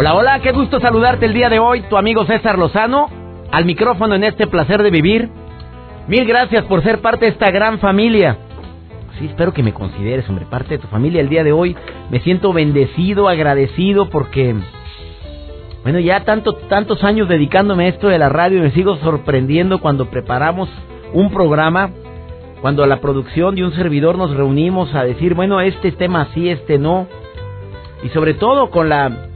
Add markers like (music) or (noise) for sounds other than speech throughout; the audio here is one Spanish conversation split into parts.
Hola, hola, qué gusto saludarte el día de hoy, tu amigo César Lozano, al micrófono en este placer de vivir. Mil gracias por ser parte de esta gran familia. Sí, espero que me consideres, hombre, parte de tu familia el día de hoy. Me siento bendecido, agradecido porque, bueno, ya tanto, tantos años dedicándome a esto de la radio y me sigo sorprendiendo cuando preparamos un programa, cuando a la producción de un servidor nos reunimos a decir, bueno, este tema sí, este no. Y sobre todo con la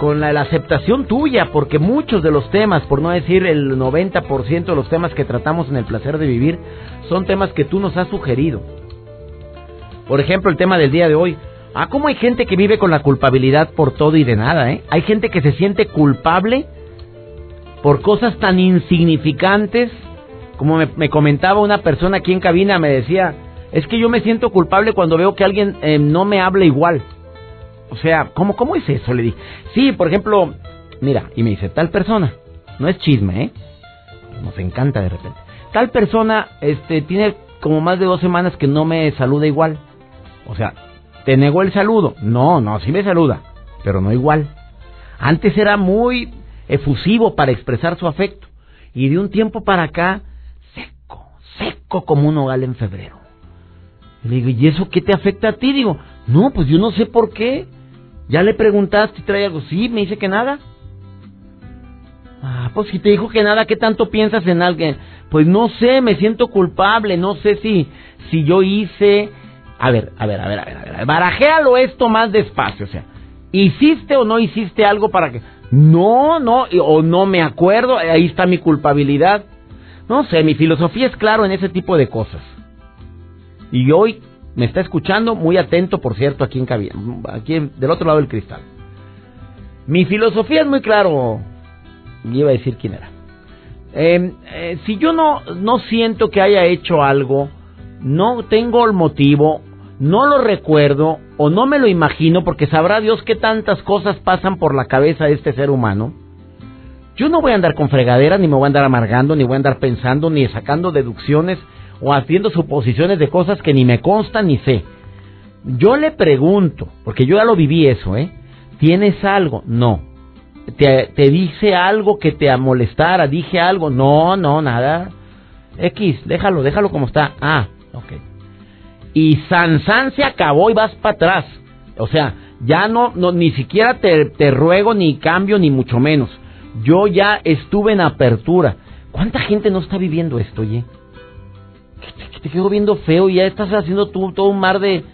con la, aceptación tuya, porque muchos de los temas, por no decir el 90% de los temas que tratamos en el placer de vivir, son temas que tú nos has sugerido. Por ejemplo, el tema del día de hoy. Ah, cómo hay gente que vive con la culpabilidad por todo y de nada, ¿eh? Hay gente que se siente culpable por cosas tan insignificantes, como me, comentaba una persona aquí en cabina, me decía, es que yo me siento culpable cuando veo que alguien eh, no me habla igual. O sea, ¿cómo, ¿cómo es eso? Le dije. Sí, por ejemplo, mira, y me dice, tal persona, no es chisme, ¿eh? Nos encanta de repente. Tal persona, este, tiene como más de dos semanas que no me saluda igual. O sea, ¿te negó el saludo? No, no, sí me saluda, pero no igual. Antes era muy efusivo para expresar su afecto. Y de un tiempo para acá, seco, seco como un hogal en febrero. Le digo, ¿y eso qué te afecta a ti? Digo, no, pues yo no sé por qué. ¿Ya le preguntaste trae algo? Sí, me dice que nada. Ah, pues si te dijo que nada, ¿qué tanto piensas en alguien? Pues no sé, me siento culpable, no sé si, si yo hice... A ver, a ver, a ver, a ver, a ver, barajéalo esto más despacio, o sea, ¿hiciste o no hiciste algo para que... No, no, o no me acuerdo, ahí está mi culpabilidad. No sé, mi filosofía es claro en ese tipo de cosas. Y hoy me está escuchando, muy atento, por cierto, aquí en cabina, aquí del otro lado del cristal. Mi filosofía es muy claro. Iba a decir quién era. Em, eh, si yo no, no siento que haya hecho algo, no tengo el motivo, no lo recuerdo o no me lo imagino, porque sabrá Dios que tantas cosas pasan por la cabeza de este ser humano. Yo no voy a andar con fregadera, ni me voy a andar amargando, ni voy a andar pensando, ni sacando deducciones o haciendo suposiciones de cosas que ni me constan ni sé. Yo le pregunto, porque yo ya lo viví eso, ¿eh? ¿Tienes algo? No. ¿Te, te dice algo que te molestara? ¿Dije algo? No, no, nada. X, déjalo, déjalo como está. Ah, ok. Y San se acabó y vas para atrás. O sea, ya no, no ni siquiera te, te ruego ni cambio ni mucho menos. Yo ya estuve en apertura. ¿Cuánta gente no está viviendo esto, oye? Te quedo viendo feo y ya estás haciendo todo un mar de...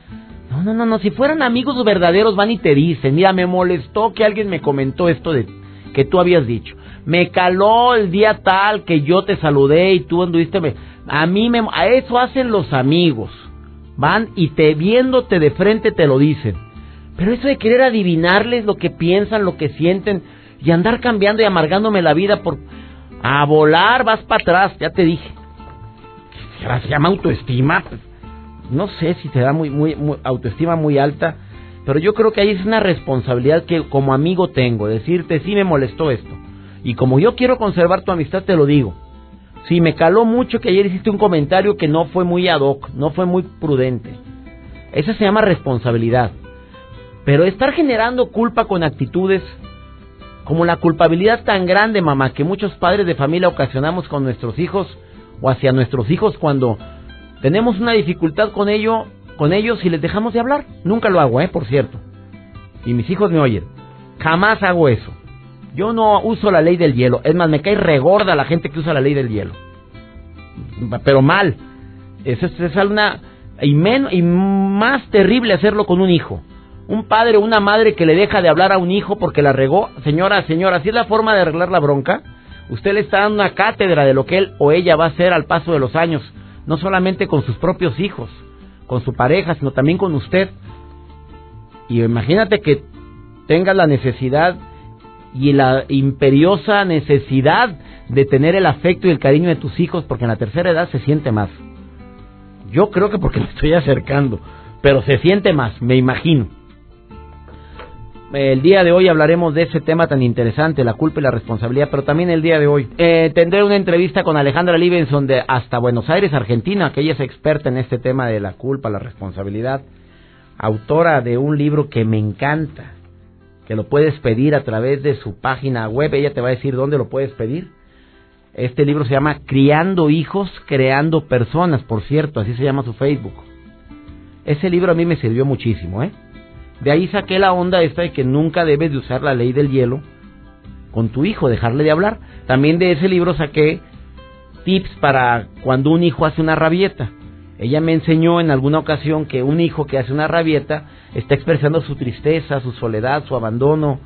No, no, no, no, si fueran amigos verdaderos van y te dicen, mira, me molestó que alguien me comentó esto de que tú habías dicho. Me caló el día tal que yo te saludé y tú anduviste... A mí me... A eso hacen los amigos. Van y te viéndote de frente te lo dicen. Pero eso de querer adivinarles lo que piensan, lo que sienten y andar cambiando y amargándome la vida por... A volar vas para atrás, ya te dije se llama autoestima. No sé si te da muy, muy, autoestima muy alta, pero yo creo que ahí es una responsabilidad que como amigo tengo, decirte, sí me molestó esto. Y como yo quiero conservar tu amistad, te lo digo. Sí, me caló mucho que ayer hiciste un comentario que no fue muy ad hoc, no fue muy prudente. Esa se llama responsabilidad. Pero estar generando culpa con actitudes como la culpabilidad tan grande, mamá, que muchos padres de familia ocasionamos con nuestros hijos, o hacia nuestros hijos cuando tenemos una dificultad con ello, con ellos y les dejamos de hablar. Nunca lo hago, eh, por cierto. Y mis hijos me oyen. Jamás hago eso. Yo no uso la ley del hielo. Es más, me cae regorda la gente que usa la ley del hielo. Pero mal. Eso es, una y menos y más terrible hacerlo con un hijo. Un padre o una madre que le deja de hablar a un hijo porque la regó. Señora, señora, si es la forma de arreglar la bronca, Usted le está dando una cátedra de lo que él o ella va a hacer al paso de los años, no solamente con sus propios hijos, con su pareja, sino también con usted. Y imagínate que tengas la necesidad y la imperiosa necesidad de tener el afecto y el cariño de tus hijos, porque en la tercera edad se siente más. Yo creo que porque (laughs) me estoy acercando, pero se siente más, me imagino. El día de hoy hablaremos de ese tema tan interesante, la culpa y la responsabilidad, pero también el día de hoy eh, tendré una entrevista con Alejandra Livenson de hasta Buenos Aires, Argentina, que ella es experta en este tema de la culpa, la responsabilidad, autora de un libro que me encanta, que lo puedes pedir a través de su página web, ella te va a decir dónde lo puedes pedir. Este libro se llama Criando hijos, creando personas, por cierto, así se llama su Facebook. Ese libro a mí me sirvió muchísimo, ¿eh? De ahí saqué la onda esta de que nunca debes de usar la ley del hielo con tu hijo, dejarle de hablar. También de ese libro saqué tips para cuando un hijo hace una rabieta. Ella me enseñó en alguna ocasión que un hijo que hace una rabieta está expresando su tristeza, su soledad, su abandono.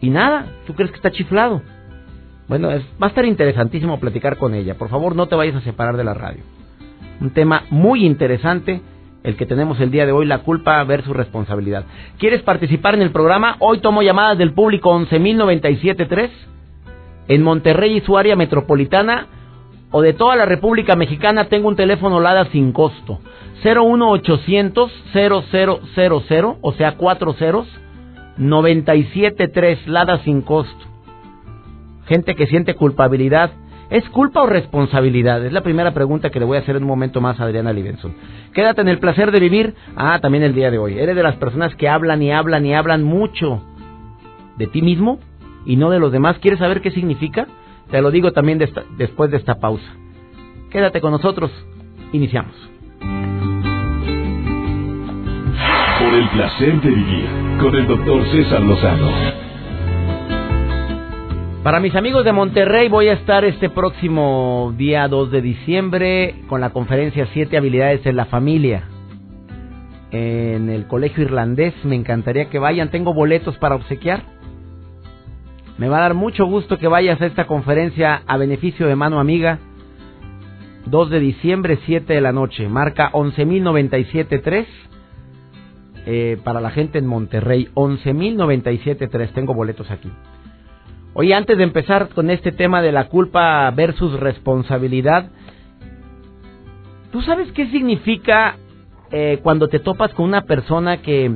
Y nada, tú crees que está chiflado. Bueno, es, va a estar interesantísimo platicar con ella. Por favor, no te vayas a separar de la radio. Un tema muy interesante el que tenemos el día de hoy, la culpa versus responsabilidad. ¿Quieres participar en el programa? Hoy tomo llamadas del público 11.097.3 en Monterrey y su área metropolitana o de toda la República Mexicana tengo un teléfono LADA sin costo. 01800 0000, o sea, cuatro ceros, 973 LADA sin costo. Gente que siente culpabilidad ¿Es culpa o responsabilidad? Es la primera pregunta que le voy a hacer en un momento más a Adriana Livenson. Quédate en el placer de vivir. Ah, también el día de hoy. ¿Eres de las personas que hablan y hablan y hablan mucho de ti mismo y no de los demás? ¿Quieres saber qué significa? Te lo digo también después de esta pausa. Quédate con nosotros. Iniciamos. Por el placer de vivir con el doctor César Lozano. Para mis amigos de Monterrey voy a estar este próximo día 2 de diciembre con la conferencia 7 habilidades en la familia. En el colegio irlandés me encantaría que vayan, tengo boletos para obsequiar. Me va a dar mucho gusto que vayas a esta conferencia a beneficio de mano amiga. 2 de diciembre, 7 de la noche. Marca 11.097.3 eh, para la gente en Monterrey. 11.097.3. Tengo boletos aquí. Oye, antes de empezar con este tema de la culpa versus responsabilidad, ¿tú sabes qué significa eh, cuando te topas con una persona que,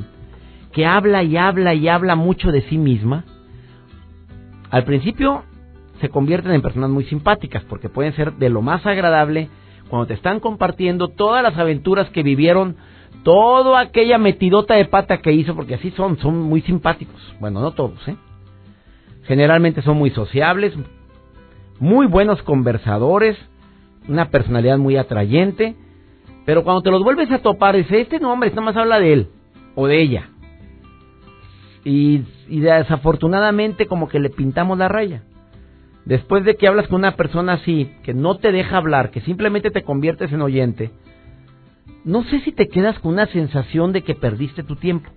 que habla y habla y habla mucho de sí misma? Al principio se convierten en personas muy simpáticas porque pueden ser de lo más agradable cuando te están compartiendo todas las aventuras que vivieron, toda aquella metidota de pata que hizo, porque así son, son muy simpáticos. Bueno, no todos, ¿eh? Generalmente son muy sociables, muy buenos conversadores, una personalidad muy atrayente, pero cuando te los vuelves a topar, dice, este nombre nada más habla de él o de ella. Y, y desafortunadamente como que le pintamos la raya. Después de que hablas con una persona así, que no te deja hablar, que simplemente te conviertes en oyente, no sé si te quedas con una sensación de que perdiste tu tiempo.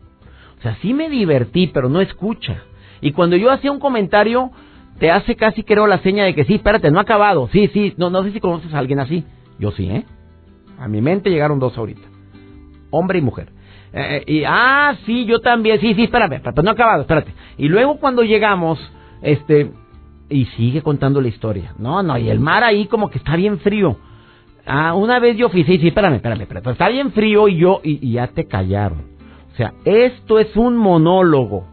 O sea, sí me divertí, pero no escucha. Y cuando yo hacía un comentario, te hace casi creo la seña de que sí, espérate, no ha acabado. Sí, sí, no, no sé si conoces a alguien así. Yo sí, ¿eh? A mi mente llegaron dos ahorita. Hombre y mujer. Eh, eh, y, ah, sí, yo también. Sí, sí, espérame, pero no ha acabado, espérate. Y luego cuando llegamos, este, y sigue contando la historia. No, no, y el mar ahí como que está bien frío. Ah, una vez yo fui, sí, sí, espérame, espérame, espérame. Está bien frío y yo, y, y ya te callaron. O sea, esto es un monólogo.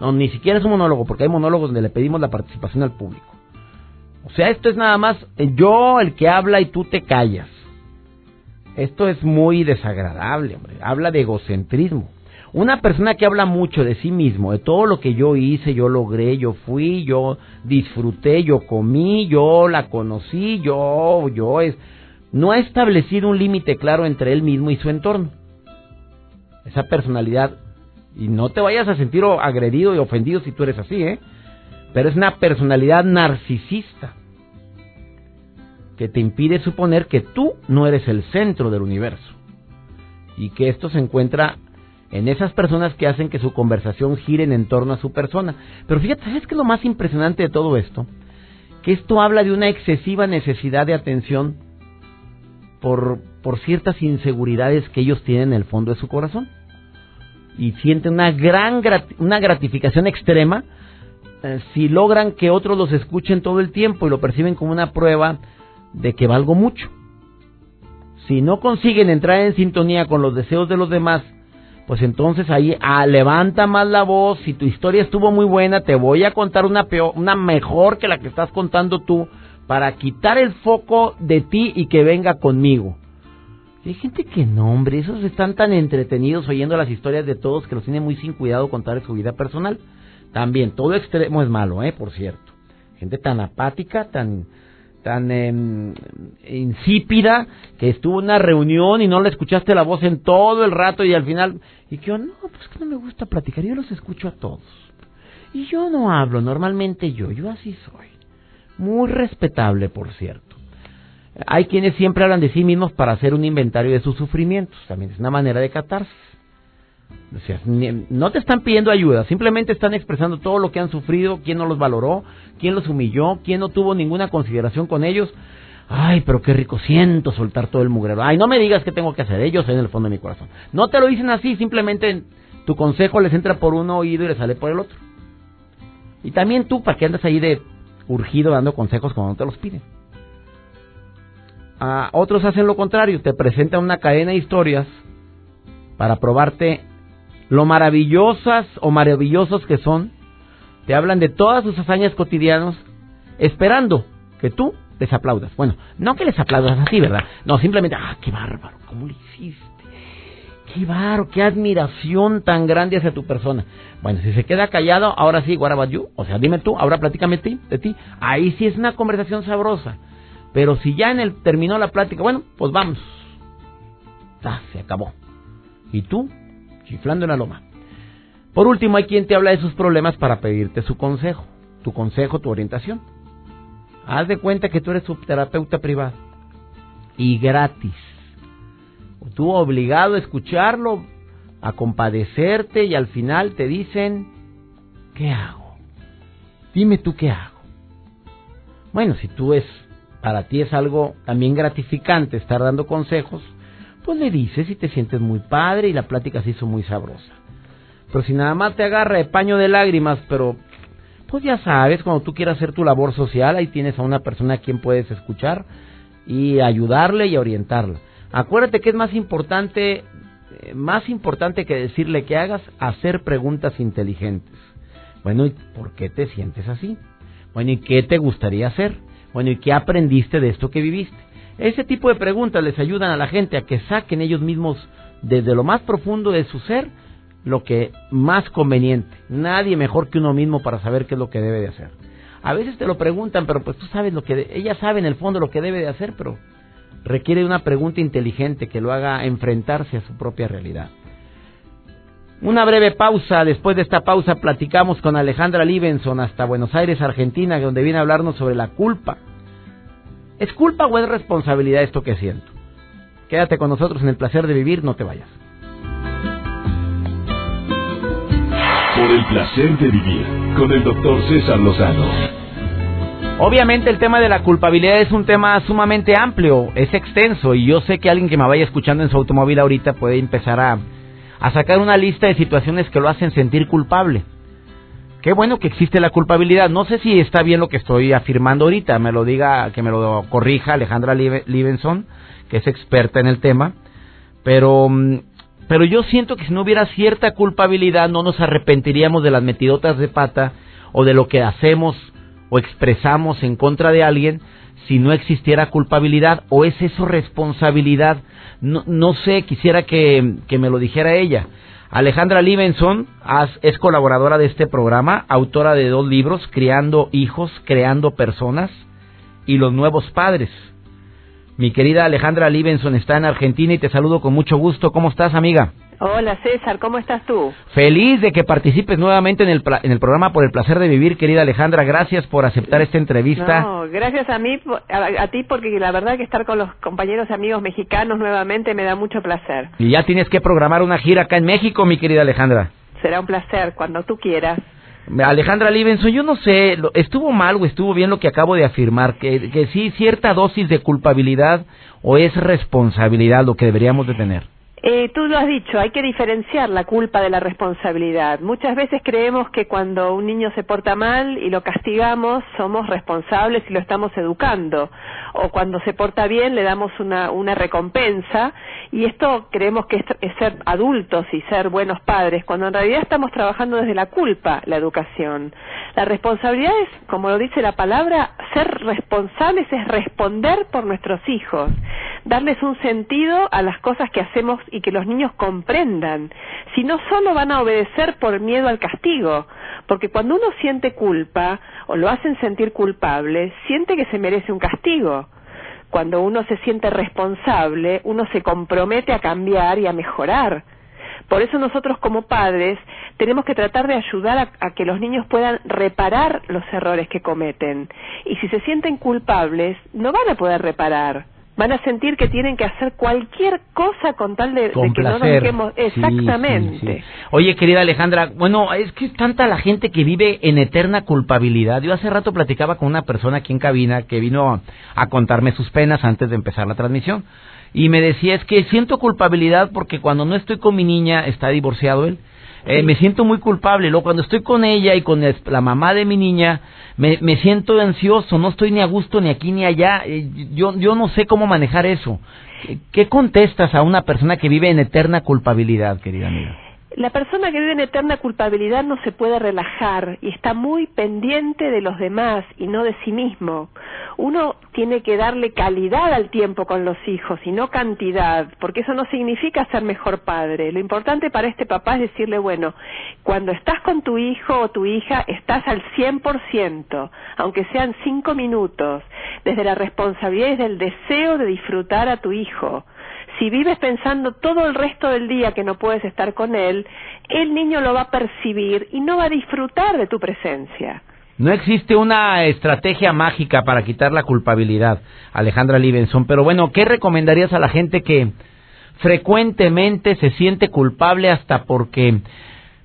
No, ni siquiera es un monólogo, porque hay monólogos donde le pedimos la participación al público. O sea, esto es nada más yo el que habla y tú te callas. Esto es muy desagradable, hombre. Habla de egocentrismo. Una persona que habla mucho de sí mismo, de todo lo que yo hice, yo logré, yo fui, yo disfruté, yo comí, yo la conocí, yo, yo es, no ha establecido un límite claro entre él mismo y su entorno. Esa personalidad y no te vayas a sentir agredido y ofendido si tú eres así, ¿eh? Pero es una personalidad narcisista que te impide suponer que tú no eres el centro del universo. Y que esto se encuentra en esas personas que hacen que su conversación gire en torno a su persona. Pero fíjate, ¿sabes qué es lo más impresionante de todo esto? Que esto habla de una excesiva necesidad de atención por, por ciertas inseguridades que ellos tienen en el fondo de su corazón. Y sienten una gran una gratificación extrema eh, si logran que otros los escuchen todo el tiempo y lo perciben como una prueba de que valgo mucho. Si no consiguen entrar en sintonía con los deseos de los demás, pues entonces ahí ah, levanta más la voz. Si tu historia estuvo muy buena, te voy a contar una peor, una mejor que la que estás contando tú para quitar el foco de ti y que venga conmigo. Hay gente que no, hombre, esos están tan entretenidos oyendo las historias de todos que los tiene muy sin cuidado contar su vida personal. También, todo extremo es malo, ¿eh? Por cierto. Gente tan apática, tan tan em, insípida que estuvo en una reunión y no le escuchaste la voz en todo el rato y al final y que yo no pues que no me gusta platicar yo los escucho a todos y yo no hablo normalmente yo yo así soy muy respetable por cierto hay quienes siempre hablan de sí mismos para hacer un inventario de sus sufrimientos también es una manera de catarse no te están pidiendo ayuda, simplemente están expresando todo lo que han sufrido, quién no los valoró, quién los humilló, quién no tuvo ninguna consideración con ellos. Ay, pero qué rico siento soltar todo el mugrero. Ay, no me digas qué tengo que hacer, ellos en el fondo de mi corazón. No te lo dicen así, simplemente tu consejo les entra por un oído y les sale por el otro. Y también tú, ¿para qué andas ahí de urgido dando consejos cuando no te los piden? Otros hacen lo contrario, te presentan una cadena de historias para probarte lo maravillosas o maravillosos que son, te hablan de todas sus hazañas cotidianas, esperando que tú les aplaudas. Bueno, no que les aplaudas así, ¿verdad? No, simplemente, ah, qué bárbaro, ¿cómo lo hiciste? Qué bárbaro, qué admiración tan grande hacia tu persona. Bueno, si se queda callado, ahora sí, what about? O sea, dime tú, ahora platícame de ti, de ti. Ahí sí es una conversación sabrosa. Pero si ya en el terminó la plática, bueno, pues vamos. Ah, se acabó. ¿Y tú? chiflando en la loma. Por último, hay quien te habla de sus problemas para pedirte su consejo, tu consejo, tu orientación. Haz de cuenta que tú eres su terapeuta privado y gratis. Tú obligado a escucharlo, a compadecerte y al final te dicen, ¿qué hago? Dime tú qué hago. Bueno, si tú es, para ti es algo también gratificante estar dando consejos, pues le dices y te sientes muy padre y la plática se hizo muy sabrosa. Pero si nada más te agarra de paño de lágrimas, pero pues ya sabes, cuando tú quieras hacer tu labor social, ahí tienes a una persona a quien puedes escuchar y ayudarle y orientarla. Acuérdate que es más importante, eh, más importante que decirle que hagas, hacer preguntas inteligentes. Bueno, ¿y por qué te sientes así? Bueno, ¿y qué te gustaría hacer? Bueno, ¿y qué aprendiste de esto que viviste? Ese tipo de preguntas les ayudan a la gente a que saquen ellos mismos desde lo más profundo de su ser lo que más conveniente. Nadie mejor que uno mismo para saber qué es lo que debe de hacer. A veces te lo preguntan, pero pues tú sabes lo que ella sabe en el fondo lo que debe de hacer, pero requiere una pregunta inteligente que lo haga enfrentarse a su propia realidad. Una breve pausa, después de esta pausa platicamos con Alejandra Libenson hasta Buenos Aires, Argentina, donde viene a hablarnos sobre la culpa ¿Es culpa o es responsabilidad esto que siento? Quédate con nosotros en el placer de vivir, no te vayas. Por el placer de vivir, con el doctor César Lozano. Obviamente el tema de la culpabilidad es un tema sumamente amplio, es extenso y yo sé que alguien que me vaya escuchando en su automóvil ahorita puede empezar a, a sacar una lista de situaciones que lo hacen sentir culpable. Qué bueno que existe la culpabilidad. No sé si está bien lo que estoy afirmando ahorita. Me lo diga, que me lo corrija Alejandra Livenson, que es experta en el tema. Pero, mm, pero yo siento que si no hubiera cierta culpabilidad, no nos arrepentiríamos de las metidotas de pata o de lo que hacemos o expresamos en contra de alguien si no existiera culpabilidad o es eso responsabilidad. No, no sé, quisiera que, que me lo dijera ella. Alejandra Livenson es colaboradora de este programa, autora de dos libros, Criando hijos, creando personas y los nuevos padres. Mi querida Alejandra Livenson está en Argentina y te saludo con mucho gusto. ¿Cómo estás, amiga? Hola César, ¿cómo estás tú? Feliz de que participes nuevamente en el, en el programa por el placer de vivir, querida Alejandra. Gracias por aceptar esta entrevista. No, gracias a mí, a, ti, porque la verdad que estar con los compañeros y amigos mexicanos nuevamente me da mucho placer. Y ya tienes que programar una gira acá en México, mi querida Alejandra. Será un placer, cuando tú quieras. Alejandra Livenson, yo no sé, estuvo mal o estuvo bien lo que acabo de afirmar, que, que sí, cierta dosis de culpabilidad o es responsabilidad lo que deberíamos de tener. Eh, tú lo has dicho, hay que diferenciar la culpa de la responsabilidad. Muchas veces creemos que cuando un niño se porta mal y lo castigamos, somos responsables y lo estamos educando. O cuando se porta bien, le damos una, una recompensa. Y esto creemos que es, ser adultos y ser buenos padres, cuando en realidad estamos trabajando desde la culpa, la educación. La responsabilidad es, como lo dice la palabra, ser responsables es responder por nuestros hijos, darles un sentido a las cosas que hacemos y que los niños comprendan, si no solo van a obedecer por miedo al castigo, porque cuando uno siente culpa o lo hacen sentir culpable, siente que se merece un castigo. Cuando uno se siente responsable, uno se compromete a cambiar y a mejorar. Por eso nosotros como padres tenemos que tratar de ayudar a, a, que los niños puedan reparar los errores que cometen. Y si se sienten culpables, no van a poder reparar van a sentir que tienen que hacer cualquier cosa con tal de, que no nos quedemos exactamente. Oye, querida Alejandra, bueno, es que es tanta la gente que vive en eterna culpabilidad. Yo hace rato platicaba con una persona aquí en cabina que vino a contarme sus penas antes de empezar la transmisión. Y me decía es que siento culpabilidad porque cuando no estoy con mi niña está divorciado él eh, me siento muy culpable. Luego, cuando estoy con ella y con la mamá de mi niña, me, me siento ansioso, no estoy ni a gusto ni aquí ni allá. Eh, yo, yo no sé cómo manejar eso. ¿Qué contestas a una persona que vive en eterna culpabilidad, querida amiga? La persona que vive en eterna culpabilidad no se puede relajar y está muy pendiente de los demás y no de sí mismo. Uno tiene que darle calidad al tiempo con los hijos y no cantidad, porque eso no significa ser mejor padre. Lo importante para este papá es decirle, bueno, cuando estás con tu hijo o tu hija, estás al 100%, aunque sean cinco minutos, desde la responsabilidad y del deseo de disfrutar a tu hijo si vives pensando todo el resto del día que no puedes estar con él, el niño lo va a percibir y no va a disfrutar de tu presencia. No existe una estrategia mágica para quitar la culpabilidad, Alejandra Libenson, pero bueno, ¿qué recomendarías a la gente que frecuentemente se siente culpable hasta porque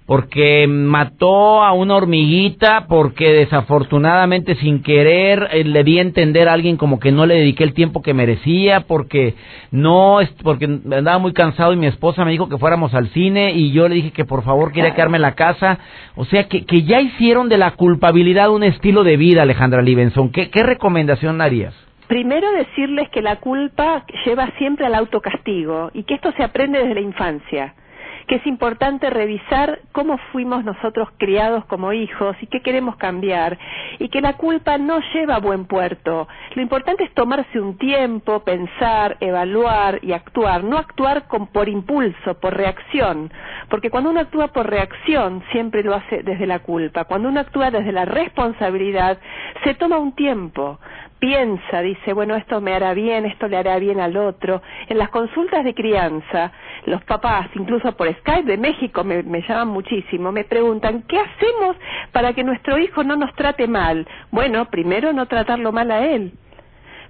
porque mató a una hormiguita, porque desafortunadamente sin querer eh, le di a entender a alguien como que no le dediqué el tiempo que merecía, porque no, porque andaba muy cansado y mi esposa me dijo que fuéramos al cine y yo le dije que por favor quería quedarme en la casa. O sea, que, que ya hicieron de la culpabilidad un estilo de vida, Alejandra Libenson. ¿Qué, qué recomendación harías? Primero decirles que la culpa lleva siempre al autocastigo y que esto se aprende desde la infancia que es importante revisar cómo fuimos nosotros criados como hijos y qué queremos cambiar, y que la culpa no lleva a buen puerto. Lo importante es tomarse un tiempo, pensar, evaluar y actuar, no actuar con, por impulso, por reacción, porque cuando uno actúa por reacción siempre lo hace desde la culpa, cuando uno actúa desde la responsabilidad se toma un tiempo, piensa, dice, bueno, esto me hará bien, esto le hará bien al otro. En las consultas de crianza, los papás, incluso por Skype de México, me, llaman muchísimo, me preguntan, ¿qué hacemos para que nuestro hijo no nos trate mal? Bueno, primero no tratarlo mal a él.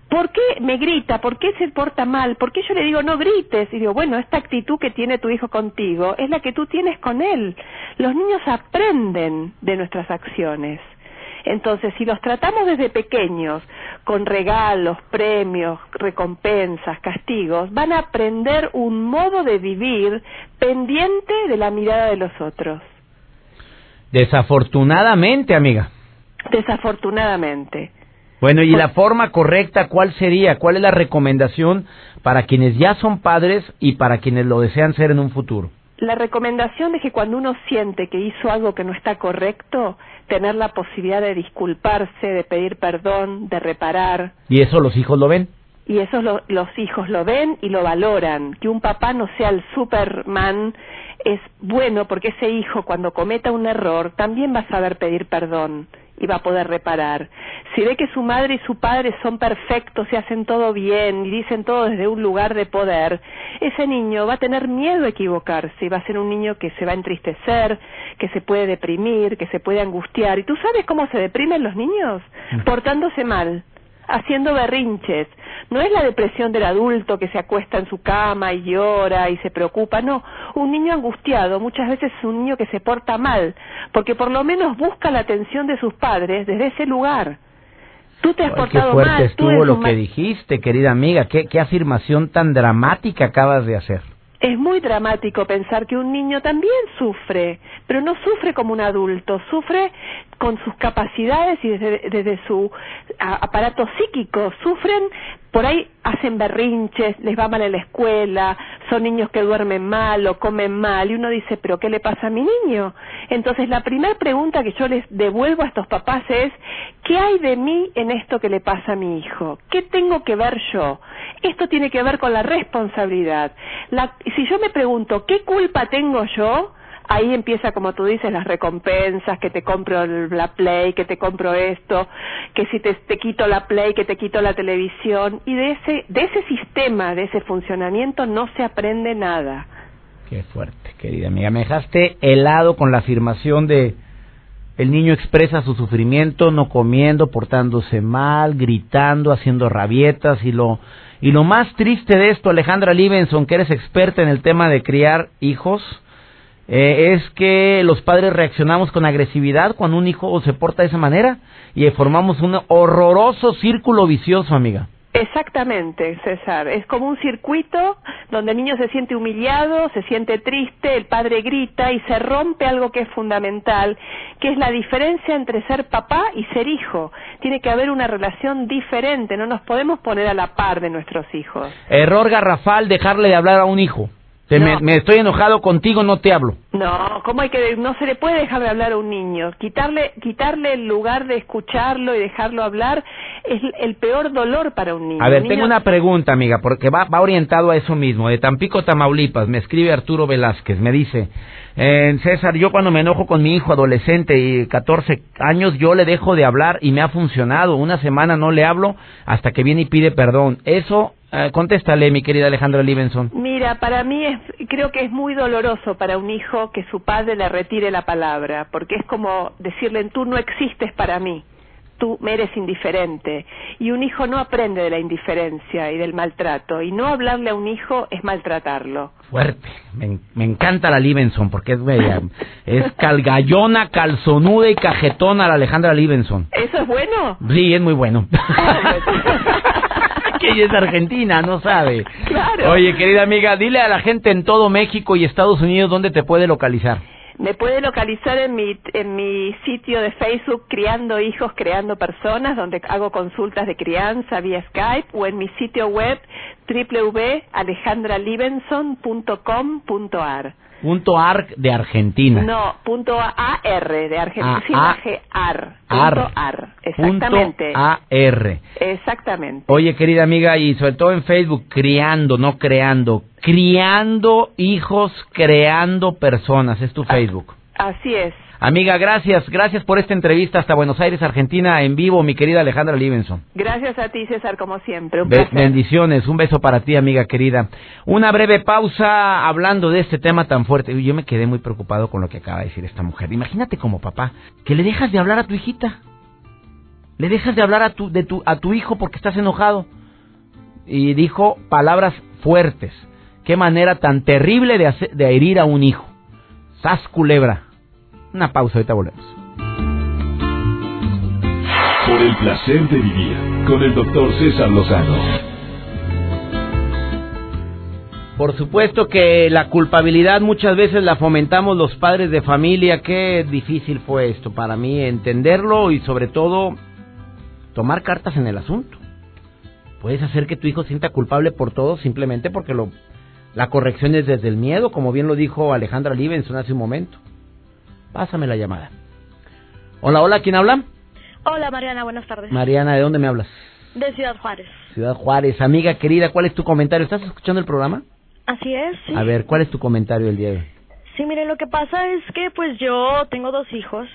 ¿Por qué me grita? ¿Por qué se porta mal? ¿Por qué yo le digo no grites? Y digo, bueno, esta actitud que tiene tu hijo contigo es la que tú tienes con él. Los niños aprenden de nuestras acciones. Entonces, si los tratamos desde pequeños, con regalos, premios, recompensas, castigos, van a aprender un modo de vivir pendiente de la mirada de los otros. Desafortunadamente, amiga. Desafortunadamente. Bueno, ¿y la forma correcta cuál sería? ¿Cuál es la recomendación para quienes ya son padres y para quienes lo desean ser en un futuro? La recomendación es que cuando uno siente que hizo algo que no está correcto, tener la posibilidad de disculparse, de pedir perdón, de reparar. ¿Y eso los hijos lo ven? Y eso los hijos lo ven y lo valoran. Que un papá no sea el Superman es bueno porque ese hijo cuando cometa un error también va a saber pedir perdón y va a poder reparar. Si ve que su madre y su padre son perfectos y hacen todo bien y dicen todo desde un lugar de poder, ese niño va a tener miedo a equivocarse y va a ser un niño que se va a entristecer, que se puede deprimir, que se puede angustiar. ¿Y tú sabes cómo se deprimen los niños? Mm. Portándose mal haciendo berrinches. No es la depresión del adulto que se acuesta en su cama y llora y se preocupa, no. Un niño angustiado muchas veces es un niño que se porta mal, porque por lo menos busca la atención de sus padres desde ese lugar. Tú te has portado qué fuerte mal. estuvo lo que dijiste, querida amiga. ¿Qué, qué afirmación tan dramática acabas de hacer. Es muy dramático pensar que un niño también sufre, pero no sufre como un adulto, sufre con sus capacidades y desde, su aparato psíquico, sufren, por ahí hacen berrinches, les va mal en la escuela, son niños que duermen mal o comen mal, y uno dice, pero ¿qué le pasa a mi niño? Entonces la primera pregunta que yo les devuelvo a estos papás es, ¿qué hay de mí en esto que le pasa a mi hijo? ¿Qué tengo que ver yo? Esto tiene que ver con la responsabilidad. La, si yo me pregunto, ¿qué culpa tengo yo? ahí empieza, como tú dices, las recompensas, que te compro la Play, que te compro esto, que si te, te, quito la Play, que te quito la televisión. Y de ese, de ese sistema, de ese funcionamiento, no se aprende nada. Qué fuerte, querida amiga. Me dejaste helado con la afirmación de el niño expresa su sufrimiento no comiendo, portándose mal, gritando, haciendo rabietas y lo y lo más triste de esto, Alejandra Livenson, que eres experta en el tema de criar hijos, eh, es que los padres reaccionamos con agresividad cuando un hijo se porta de esa manera y formamos un horroroso círculo vicioso, amiga. Exactamente, César. Es como un circuito donde el niño se siente humillado, se siente triste, el padre grita y se rompe algo que es fundamental, que es la diferencia entre ser papá y ser hijo. Tiene que haber una relación diferente, no nos podemos poner a la par de nuestros hijos. Error garrafal dejarle de hablar a un hijo me, estoy enojado contigo, no te hablo. No, ¿cómo hay que no se le puede dejar de hablar a un niño? Quitarle quitarle el lugar de escucharlo y dejarlo hablar es el peor dolor para un niño. A ver, tengo una pregunta, amiga, porque va, va orientado a eso mismo. De Tampico, Tamaulipas, me escribe Arturo Velázquez, me dice, eh, César, yo cuando me enojo con mi hijo adolescente y 14 años, yo le dejo de hablar y me ha funcionado. Una semana no le hablo hasta que viene y pide perdón. Eso eh, contéstale, mi querida Alejandra Livenson. Mira, para mí es, creo que es muy doloroso para un hijo que su padre le retire la palabra, porque es como decirle, tú no existes para mí tú me eres indiferente. Y un hijo no aprende de la indiferencia y del maltrato. Y no hablarle a un hijo es maltratarlo. Fuerte. Me, encanta la Livenson porque es bella. es calgallona, calzonuda y cajetona la Alejandra Livenson. ¿Eso es bueno? Sí, es muy bueno. (laughs) que ella es argentina, no sabe. Claro. Oye, querida amiga, dile a la gente en todo México y Estados Unidos dónde te puede localizar. Me puede localizar en mi, en mi sitio de Facebook Criando Hijos, Creando Personas, donde hago consultas de crianza vía Skype, o en mi sitio web www.alejandralibenson.com.ar. Punto AR de Argentina. No, punto AR de Argentina. Ah, AR. Punto AR. Exactamente. Punto AR. Exactamente. Oye, querida amiga, y sobre todo en Facebook, criando, no creando. Criando hijos, creando personas. Es tu Facebook. Así es. Amiga, gracias, gracias por esta entrevista hasta Buenos Aires, Argentina, en vivo, mi querida Alejandra Livenson. Gracias a ti, César, como siempre. Un bendiciones, un beso para ti, amiga querida. Una breve pausa hablando de este tema tan fuerte. Yo me quedé muy preocupado con lo que acaba de decir esta mujer. Imagínate como papá, que le dejas de hablar a tu hijita. Le dejas de hablar a tu, de tu, a tu hijo porque estás enojado. Y dijo palabras fuertes. Qué manera tan terrible de, de herir a un hijo. Sas culebra. Una pausa, ahorita volvemos. Por el placer de vivir con el doctor César Lozano. Por supuesto que la culpabilidad muchas veces la fomentamos los padres de familia. Qué difícil fue esto para mí entenderlo y sobre todo tomar cartas en el asunto. Puedes hacer que tu hijo sienta culpable por todo simplemente porque lo, la corrección es desde el miedo, como bien lo dijo Alejandra Livenson hace un momento. Pásame la llamada. Hola, hola, ¿quién habla? Hola, Mariana, buenas tardes. Mariana, ¿de dónde me hablas? De Ciudad Juárez. Ciudad Juárez, amiga querida, ¿cuál es tu comentario? ¿Estás escuchando el programa? Así es, sí. A ver, ¿cuál es tu comentario el día de hoy? Sí, mire, lo que pasa es que pues yo tengo dos hijos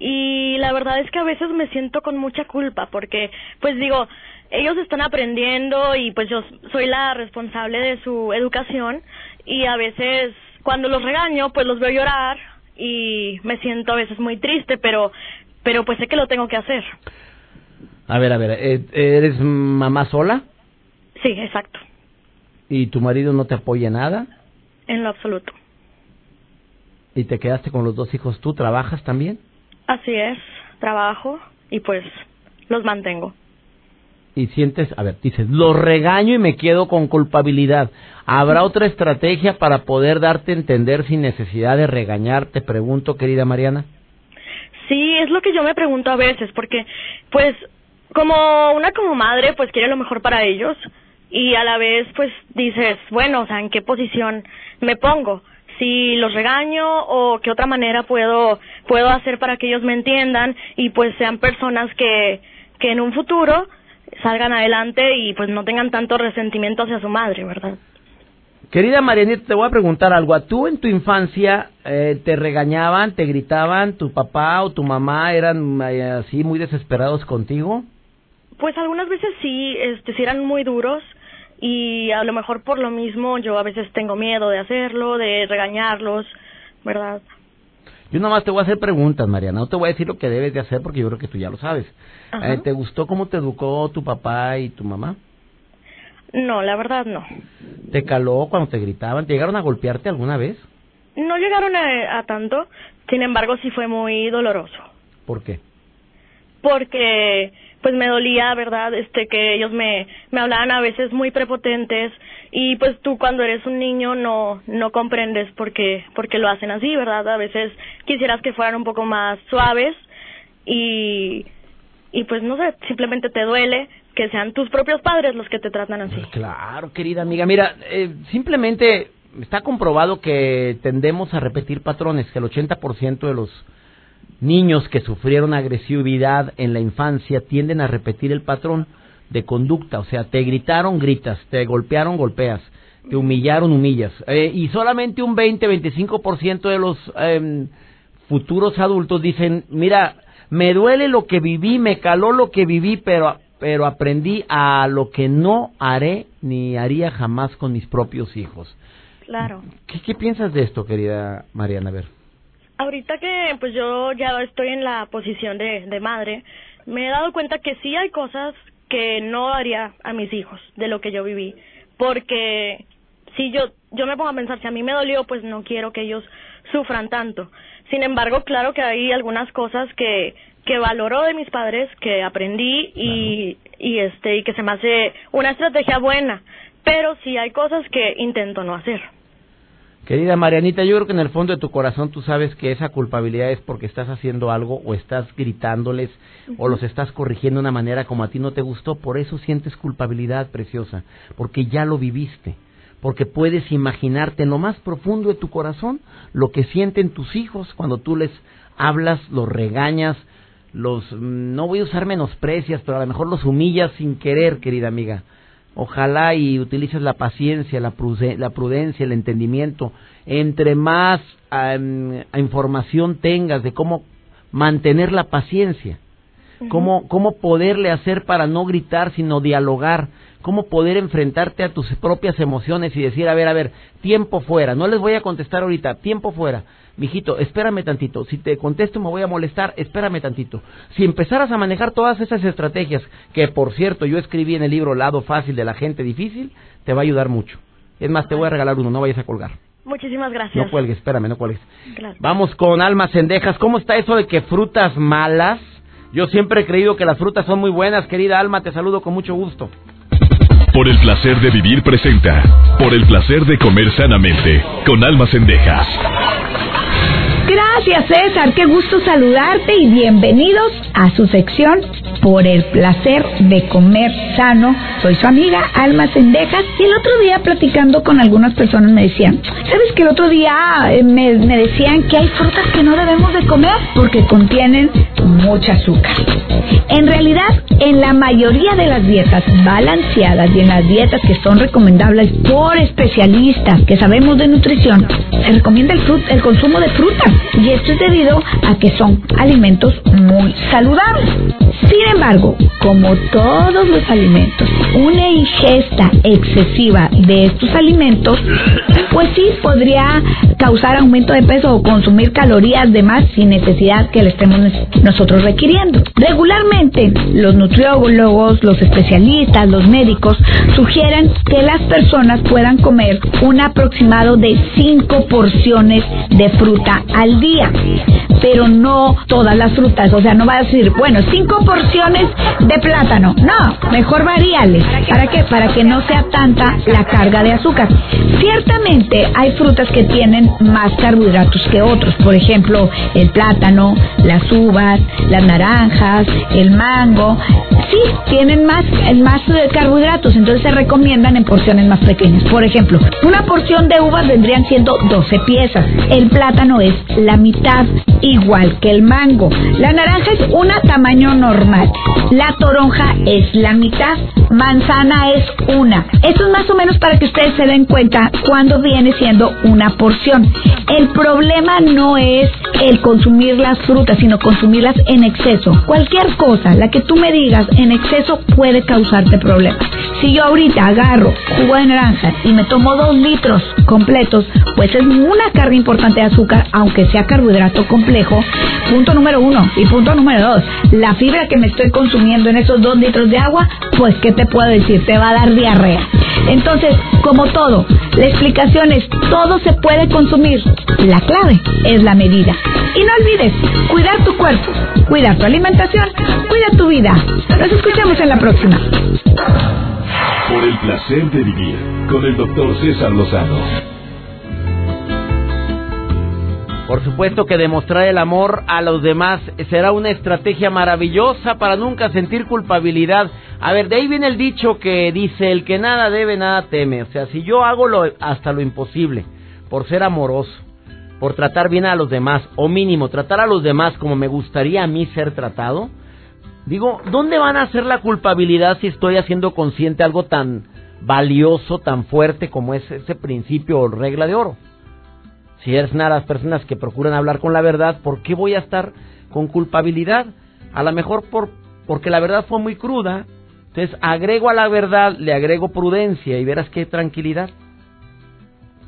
y la verdad es que a veces me siento con mucha culpa porque pues digo, ellos están aprendiendo y pues yo soy la responsable de su educación y a veces cuando los regaño pues los veo llorar y me siento a veces muy triste, pero, pero pues sé que lo tengo que hacer. A ver, a ver, ¿e-, ¿eres mamá sola? Sí, exacto. ¿Y tu marido no te apoya nada? En lo absoluto. ¿Y te quedaste con los dos hijos tú? ¿Trabajas también? Así es, trabajo y pues los mantengo. Y sientes, a ver, dices, lo regaño y me quedo con culpabilidad. ¿Habrá otra estrategia para poder darte a entender sin necesidad de regañar? Te pregunto, querida Mariana. Sí, es lo que yo me pregunto a veces, porque pues como una como madre pues quiere lo mejor para ellos y a la vez pues dices, bueno, o sea, ¿en qué posición me pongo? Si los regaño o qué otra manera puedo puedo hacer para que ellos me entiendan y pues sean personas que que en un futuro salgan adelante y pues no tengan tanto resentimiento hacia su madre, ¿verdad? Querida Marianita, te voy a preguntar algo. ¿A tú en tu infancia eh, te regañaban, te gritaban, tu papá o tu mamá eran eh, así muy desesperados contigo? Pues algunas veces sí, este, sí eran muy duros y a lo mejor por lo mismo yo a veces tengo miedo de hacerlo, de regañarlos, ¿verdad? Yo nomás te voy a hacer preguntas, Mariana. No te voy a decir lo que debes de hacer porque yo creo que tú ya lo sabes. Eh, ¿Te gustó cómo te educó tu papá y tu mamá? No, la verdad no. ¿Te caló cuando te gritaban? ¿Te llegaron a golpearte alguna vez? No llegaron a, a tanto, sin embargo sí fue muy doloroso. ¿Por qué? Porque pues me dolía, ¿verdad? Este que ellos me me hablaban a veces muy prepotentes y pues tú cuando eres un niño no no comprendes por qué por qué lo hacen así, ¿verdad? A veces quisieras que fueran un poco más suaves y y pues no sé, simplemente te duele que sean tus propios padres los que te tratan así. Claro, querida amiga. Mira, eh, simplemente está comprobado que tendemos a repetir patrones, que el 80% de los niños que sufrieron agresividad en la infancia tienden a repetir el patrón de conducta, o sea, te gritaron, gritas, te golpearon, golpeas, te humillaron, humillas. Eh, y solamente un 20-25% de los eh, futuros adultos dicen, mira, me duele lo que viví, me caló lo que viví, pero, pero aprendí a lo que no haré ni haría jamás con mis propios hijos. Claro. ¿Qué, qué piensas de esto, querida Mariana? A ver. Ahorita que pues yo ya estoy en la posición de, de madre, me he dado cuenta que sí hay cosas que no haría a mis hijos de lo que yo viví, porque si yo yo me pongo a pensar si a mí me dolió, pues no quiero que ellos sufran tanto. Sin embargo, claro que hay algunas cosas que que valoro de mis padres, que aprendí y y este y que se me hace una estrategia buena, pero sí hay cosas que intento no hacer. Querida Marianita, yo creo que en el fondo de tu corazón tú sabes que esa culpabilidad es porque estás haciendo algo o estás gritándoles o los estás corrigiendo de una manera como a ti no te gustó, por eso sientes culpabilidad preciosa, porque ya lo viviste, porque puedes imaginarte en lo más profundo de tu corazón lo que sienten tus hijos cuando tú les hablas, los regañas, los no voy a usar menosprecias, pero a lo mejor los humillas sin querer, querida amiga Ojalá y utilices la paciencia, la, prudencia, el entendimiento. Entre más información tengas de cómo mantener la paciencia, cómo, cómo poderle hacer para no gritar, sino dialogar, cómo poder enfrentarte a tus propias emociones y decir, a ver, a ver, tiempo fuera, no les voy a contestar ahorita, tiempo fuera mijito, espérame tantito, si te contesto me voy a molestar, espérame tantito. Si empezaras a manejar todas esas estrategias, que por cierto yo escribí en el libro Lado Fácil de la Gente Difícil, te va a ayudar mucho. Es más, te voy a regalar uno, no vayas a colgar. Muchísimas gracias. No cuelgues, espérame, no cuelgues. Vamos con almas cendejas. ¿Cómo está eso de que frutas malas? Yo siempre he creído que las frutas son muy buenas, querida Alma, te saludo con mucho gusto. Por el placer de vivir presenta. Por el placer de comer sanamente. Con almas cendejas. Gracias César, qué gusto saludarte y bienvenidos a su sección Por el placer de comer sano. Soy su amiga Alma Sendejas y el otro día platicando con algunas personas me decían, ¿sabes que el otro día eh, me, me decían que hay frutas que no debemos de comer porque contienen mucha azúcar? En realidad, en la mayoría de las dietas balanceadas y en las dietas que son recomendables por especialistas que sabemos de nutrición, se recomienda el, el consumo de frutas y esto es debido a que son alimentos muy saludables. Sin embargo, como todos los alimentos, una ingesta excesiva de estos alimentos, pues sí podría causar aumento de peso o consumir calorías de más sin necesidad que el estemos nosotros requiriendo. Regularmente, los nutriólogos, los especialistas, los médicos sugieren que las personas puedan comer un aproximado de 5 porciones de fruta al día, pero no todas las frutas, o sea, no va a decir, bueno, 5 porciones de plátano, no, mejor varíales. ¿Para qué? Para que no sea tanta la carga de azúcar. Ciertamente hay frutas que tienen más carbohidratos que otros, por ejemplo, el plátano, las uvas, las naranjas, el mango, sí, tienen más, más carbohidratos, entonces se recomiendan en porciones más pequeñas. Por ejemplo, una porción de uvas vendrían siendo 12 piezas, el plátano es la mitad, igual que el mango, la naranja es una tamaño normal, la toronja es la mitad, manzana es una. Esto es más o menos para que ustedes se den cuenta cuando viene siendo una porción. El problema no es el consumir las frutas, sino consumirlas en exceso. Cualquier cosa, la que tú me digas en exceso puede causarte problemas. Si yo ahorita agarro jugo de naranja y me tomo dos litros completos, pues es una carga importante de azúcar, aunque sea carbohidrato complejo. Punto número uno. Y punto número dos, la fibra que me estoy consumiendo en esos dos litros de agua, pues ¿qué te puedo decir? Te va a dar diarrea. Entonces, como todo, la explicación es todo se puede consumir. La clave es la medida. Y no olvides, cuidar tu cuerpo, cuidar tu alimentación, cuida tu vida. Nos escuchamos en la próxima. Por el placer de vivir con el doctor César Lozano. Por supuesto que demostrar el amor a los demás será una estrategia maravillosa para nunca sentir culpabilidad. A ver, de ahí viene el dicho que dice, el que nada debe, nada teme. O sea, si yo hago lo, hasta lo imposible por ser amoroso, por tratar bien a los demás, o mínimo tratar a los demás como me gustaría a mí ser tratado, digo, ¿dónde van a ser la culpabilidad si estoy haciendo consciente algo tan valioso, tan fuerte como es ese principio o regla de oro? Si eres una de las personas que procuran hablar con la verdad, ¿por qué voy a estar con culpabilidad? A lo mejor por, porque la verdad fue muy cruda. Entonces agrego a la verdad, le agrego prudencia y verás qué tranquilidad.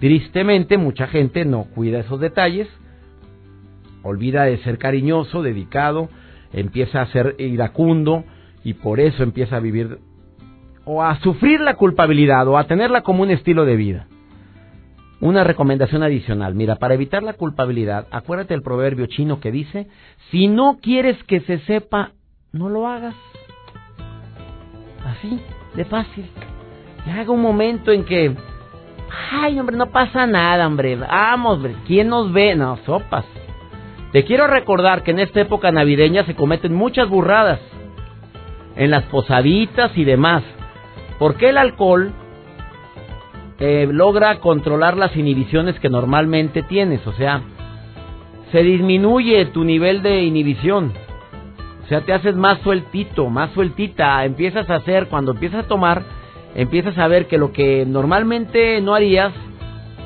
Tristemente, mucha gente no cuida esos detalles, olvida de ser cariñoso, dedicado, empieza a ser iracundo y por eso empieza a vivir o a sufrir la culpabilidad o a tenerla como un estilo de vida. Una recomendación adicional, mira, para evitar la culpabilidad, acuérdate del proverbio chino que dice, si no quieres que se sepa, no lo hagas. Así, de fácil. haga un momento en que, ay, hombre, no pasa nada, hombre, vamos, hombre, ¿quién nos ve? No, sopas. Te quiero recordar que en esta época navideña se cometen muchas burradas. En las posaditas y demás. Porque el alcohol eh, logra controlar las inhibiciones que normalmente tienes, o sea, se disminuye tu nivel de inhibición, o sea, te haces más sueltito, más sueltita, empiezas a hacer, cuando empiezas a tomar, empiezas a ver que lo que normalmente no harías,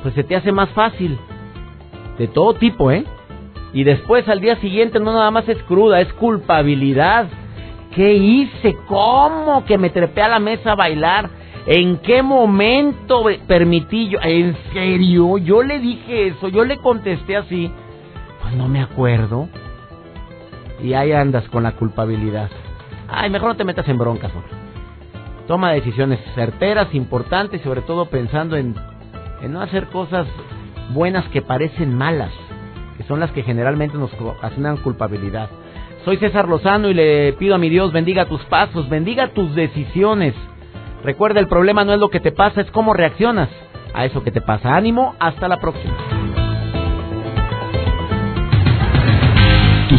pues se te hace más fácil, de todo tipo, ¿eh? Y después al día siguiente no nada más es cruda, es culpabilidad. ¿Qué hice? ¿Cómo que me trepé a la mesa a bailar? ¿En qué momento permití yo? ¿En serio? Yo le dije eso, yo le contesté así. Pues no me acuerdo. Y ahí andas con la culpabilidad. Ay, mejor no te metas en broncas, hombre. Toma decisiones certeras, importantes, sobre todo pensando en, en no hacer cosas buenas que parecen malas, que son las que generalmente nos ocasionan culpabilidad. Soy César Lozano y le pido a mi Dios bendiga tus pasos, bendiga tus decisiones Recuerda, el problema no es lo que te pasa, es cómo reaccionas a eso que te pasa. Ánimo, hasta la próxima.